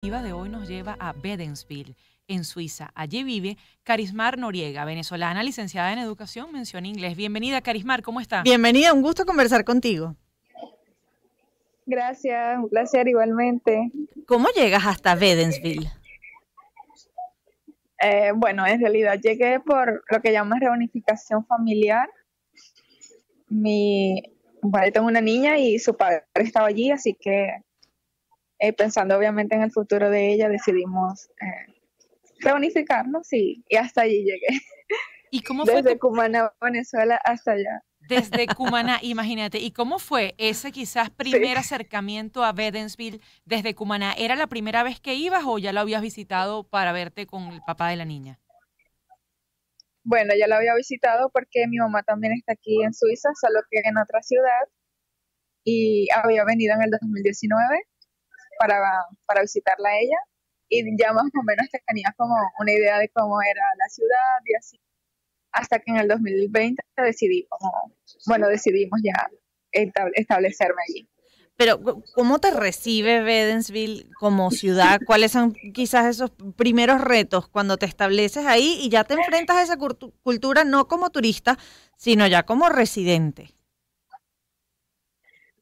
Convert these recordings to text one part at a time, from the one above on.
de hoy nos lleva a Bedensville, en Suiza. Allí vive Carismar Noriega, venezolana, licenciada en educación, mención inglés. Bienvenida, Carismar, ¿cómo está? Bienvenida, un gusto conversar contigo. Gracias, un placer igualmente. ¿Cómo llegas hasta Bedensville? Eh, bueno, en realidad llegué por lo que llaman reunificación familiar. Mi, bueno, tengo una niña y su padre estaba allí, así que eh, pensando obviamente en el futuro de ella, decidimos eh, reunificarnos y, y, hasta allí llegué. ¿Y cómo fue? Desde Cumaná, Venezuela, hasta allá. Desde Cumaná, imagínate. ¿Y cómo fue ese quizás primer acercamiento a Bedensville desde Cumaná? ¿Era la primera vez que ibas o ya lo habías visitado para verte con el papá de la niña? Bueno, ya lo había visitado porque mi mamá también está aquí en Suiza, solo que en otra ciudad. Y había venido en el 2019 para, para visitarla a ella y ya más o menos tenía como una idea de cómo era la ciudad y así. Hasta que en el 2020 decidí como, bueno, decidimos ya establecerme allí. Pero, ¿cómo te recibe Bedensville como ciudad? ¿Cuáles son quizás esos primeros retos cuando te estableces ahí y ya te enfrentas a esa cultura no como turista, sino ya como residente?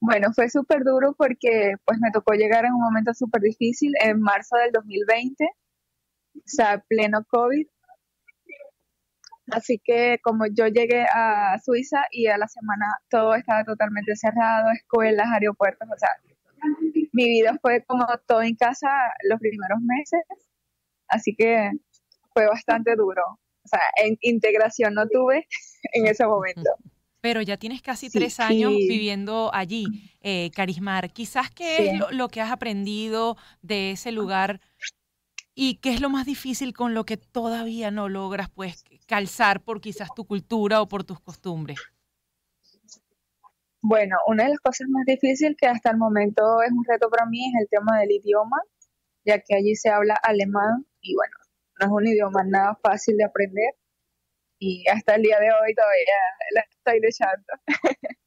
Bueno, fue súper duro porque pues me tocó llegar en un momento súper difícil en marzo del 2020, o sea, pleno COVID. Así que como yo llegué a Suiza y a la semana todo estaba totalmente cerrado, escuelas, aeropuertos, o sea, mi vida fue como todo en casa los primeros meses, así que fue bastante duro. O sea, en integración no tuve en ese momento. Pero ya tienes casi tres años viviendo allí, eh, Carismar. Quizás, ¿qué es lo, que has aprendido de ese lugar y qué es lo más difícil con lo que todavía no logras pues calzar por quizás tu cultura o por tus costumbres? Bueno, una de las cosas más difíciles que hasta el momento es un reto para mí es el tema del idioma, ya que allí se habla alemán y bueno, no es un idioma nada fácil de aprender y hasta el día de hoy todavía la estoy luchando.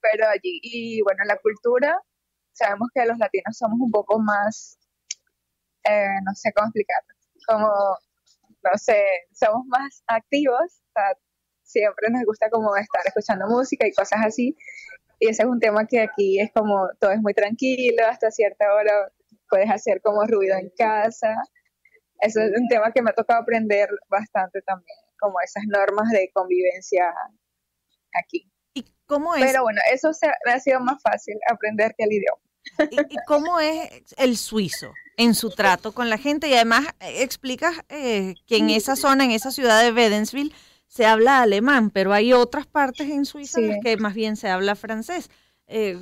Pero allí, y bueno, la cultura, sabemos que los latinos somos un poco más, eh, no sé cómo explicarlo, como, no sé, somos más activos, siempre nos gusta como estar escuchando música y cosas así. Y ese es un tema que aquí es como todo es muy tranquilo, hasta cierta hora puedes hacer como ruido en casa. Eso es un tema que me ha tocado aprender bastante también como esas normas de convivencia aquí. ¿Y cómo es? Pero bueno, eso se, me ha sido más fácil aprender que el idioma. ¿Y, cómo es el suizo en su trato con la gente? Y además eh, explicas eh, que en esa zona, en esa ciudad de Bedensville, se habla alemán, pero hay otras partes en Suiza en las que más bien se habla francés. Eh,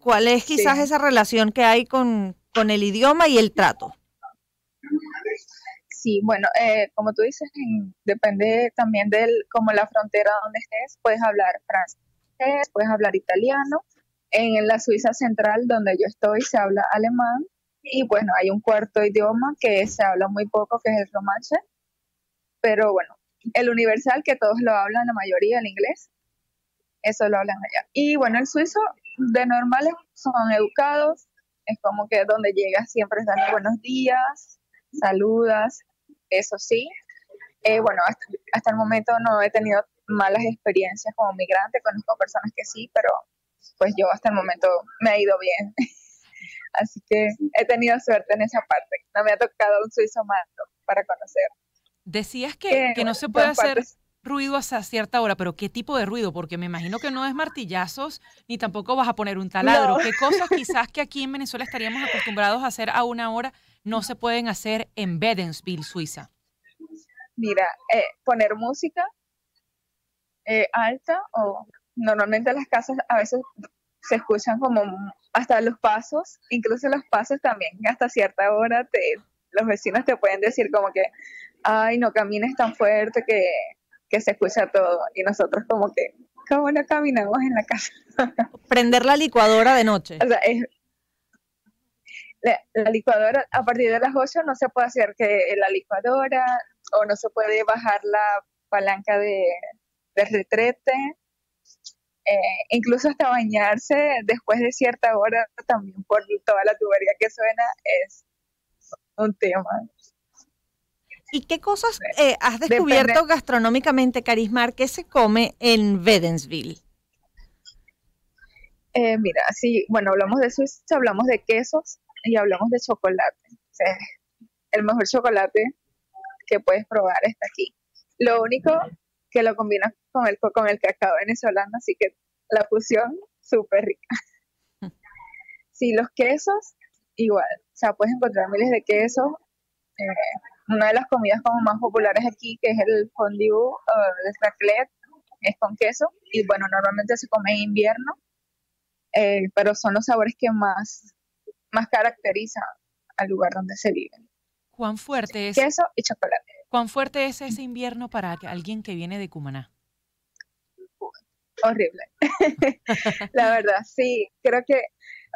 ¿Cuál es quizás esa relación que hay con, con el idioma y el trato? Sí, bueno, eh, como tú dices, depende también de como la frontera donde estés, puedes hablar francés, puedes hablar italiano. En la Suiza central, donde yo estoy, se habla alemán y bueno, hay un cuarto idioma que se habla muy poco, que es el romanche, pero bueno, el universal, que todos lo hablan, la mayoría, el inglés, eso lo hablan allá. Y bueno, el suizo, de normales, son educados, es como que donde llegas siempre dan buenos días, saludas, eso sí. Eh, bueno, hasta, el momento no he tenido malas experiencias como migrante, conozco personas que sí, pero pues yo hasta el momento me ha ido bien. Así que he tenido suerte en esa parte. No me ha tocado un suizo malo para conocer. Decías que, que no se puede hacer ruido hasta cierta hora, pero ¿qué tipo de ruido? Porque me imagino que no es martillazos, ni tampoco vas a poner un taladro. ¿Qué cosas quizás que aquí en Venezuela estaríamos acostumbrados a hacer a una hora no se pueden hacer en Bedensville, Suiza? Mira, eh, poner música eh, alta o normalmente las casas a veces se escuchan como hasta los pasos, incluso los pasos también, hasta cierta hora te, los vecinos te pueden decir como que, ay, no camines tan fuerte que, que se escucha todo. Y nosotros como que, ¿cómo no caminamos en la casa? Prender la licuadora de noche. O sea, es, la, licuadora a partir de las 8 no se puede hacer que la licuadora o no se puede bajar la palanca de, retrete. Eh, incluso hasta bañarse después de cierta hora también por toda la tubería que suena es un tema. ¿Y qué cosas eh, has descubierto gastronómicamente, Carismar, que se come en Vedensville? Eh, mira, sí, bueno, hablamos de Suiza, hablamos de quesos y hablamos de chocolate. el mejor chocolate que puedes probar está aquí. Lo único que lo combinas con el, con el cacao venezolano, así que la fusión súper rica. Sí, los quesos, igual. O sea, puedes encontrar miles de quesos. Eh, una de las comidas como más populares aquí, que es el fondue o el raclette, es con queso. Y bueno, normalmente se come en invierno, eh, pero son los sabores que más, más caracterizan al lugar donde se vive. ¿Cuán fuerte es? Queso y chocolate. ¿Cuán fuerte es ese invierno para alguien que viene de Cumaná? Horrible. la verdad, sí, creo que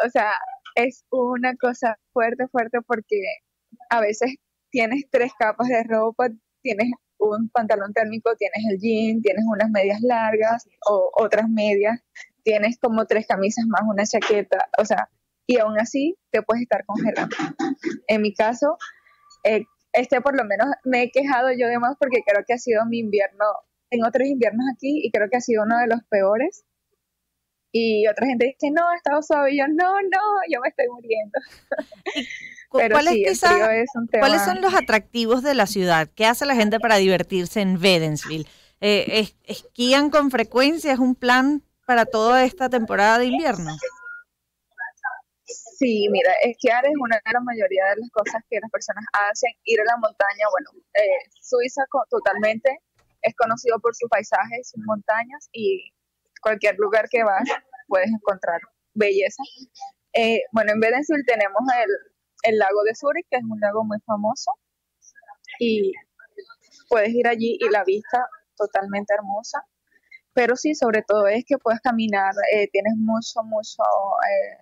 o sea, es una cosa fuerte, fuerte porque a veces tienes tres capas de ropa, tienes un pantalón térmico, tienes el jean, tienes unas medias largas o otras medias, tienes como tres camisas más una chaqueta, o sea, y aún así te puedes estar congelando. En mi caso, eh, este por lo menos me he quejado yo de más porque creo que ha sido mi invierno, en otros inviernos aquí, y creo que ha sido uno de los peores y otra gente dice, no, ha estado suave. Y yo, no, no, yo me estoy muriendo. Pero sí, es un tema... ¿Cuáles son los atractivos de la ciudad? ¿Qué hace la gente para divertirse en Vedensville? Eh, ¿Esquían con frecuencia? ¿Es un plan para toda esta temporada de invierno? Sí, mira, esquiar es una de la mayoría de las cosas que las personas hacen. Ir a la montaña, bueno, eh, Suiza totalmente es conocido por sus paisajes, sus montañas y cualquier lugar que vas puedes encontrar belleza. Eh, bueno, en Bedensville tenemos el, lago de Zurich, que es un lago muy famoso, y puedes ir allí y la vista totalmente hermosa. Pero sí, sobre todo es que puedes caminar, eh, tienes mucho, mucho eh,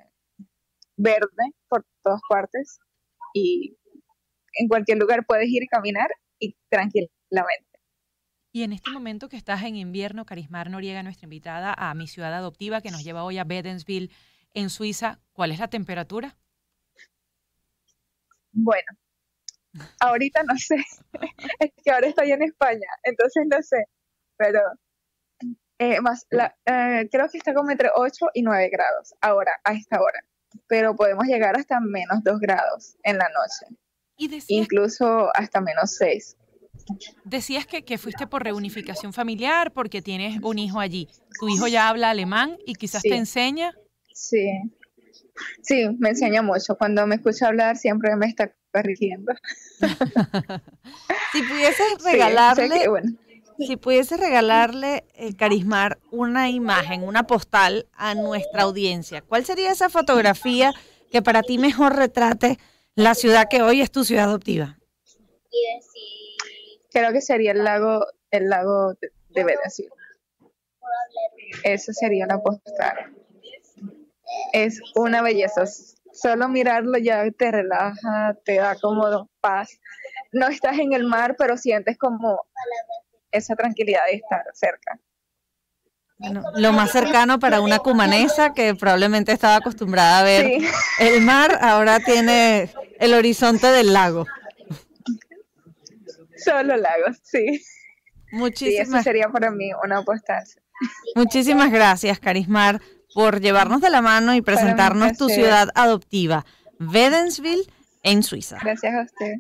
verde por todas partes y en cualquier lugar puedes ir y caminar y tranquilamente. Y en este momento que estás en invierno, Carismar Noriega, nuestra invitada a mi ciudad adoptiva que nos lleva hoy a Bedensville, en Suiza, ¿cuál es la temperatura? Bueno, ahorita no sé, es que ahora estoy en España, entonces no sé, pero eh, más eh, creo que está como entre 8 y 9 grados ahora, a esta hora, pero podemos llegar hasta menos 2 grados en la noche, ¿Y incluso hasta menos 6. Decías que, que, fuiste por reunificación familiar porque tienes un hijo allí. ¿Tu hijo ya habla alemán y quizás te enseña? Sí, sí, me enseña mucho. Cuando me escucha hablar siempre me está corrigiendo. si pudieses regalarle, si pudieses regalarle, eh, Carismar, una imagen, una postal a nuestra audiencia, ¿cuál sería esa fotografía que para ti mejor retrate la ciudad que hoy es tu ciudad adoptiva? creo que sería el lago, el lago de, de Eso sería una postal. Es una belleza. Solo mirarlo ya te relaja, te da como paz. No estás en el mar, pero sientes como esa tranquilidad de estar cerca. lo más cercano para una cumanesa que probablemente estaba acostumbrada a ver el mar, ahora tiene el horizonte del lago. Solo lagos, sí. Muchísimas. Sí, eso sería para mí una postal. Muchísimas gracias, Carismar, por llevarnos de la mano y presentarnos tu ciudad adoptiva, Vedensville, en Suiza. Gracias a usted.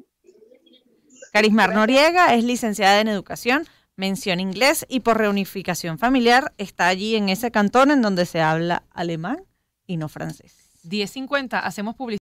Carismar Noriega es licenciada en Educación, mención inglés y por reunificación familiar está allí en ese cantón en donde se habla alemán y no francés. 10.50, hacemos publicidad.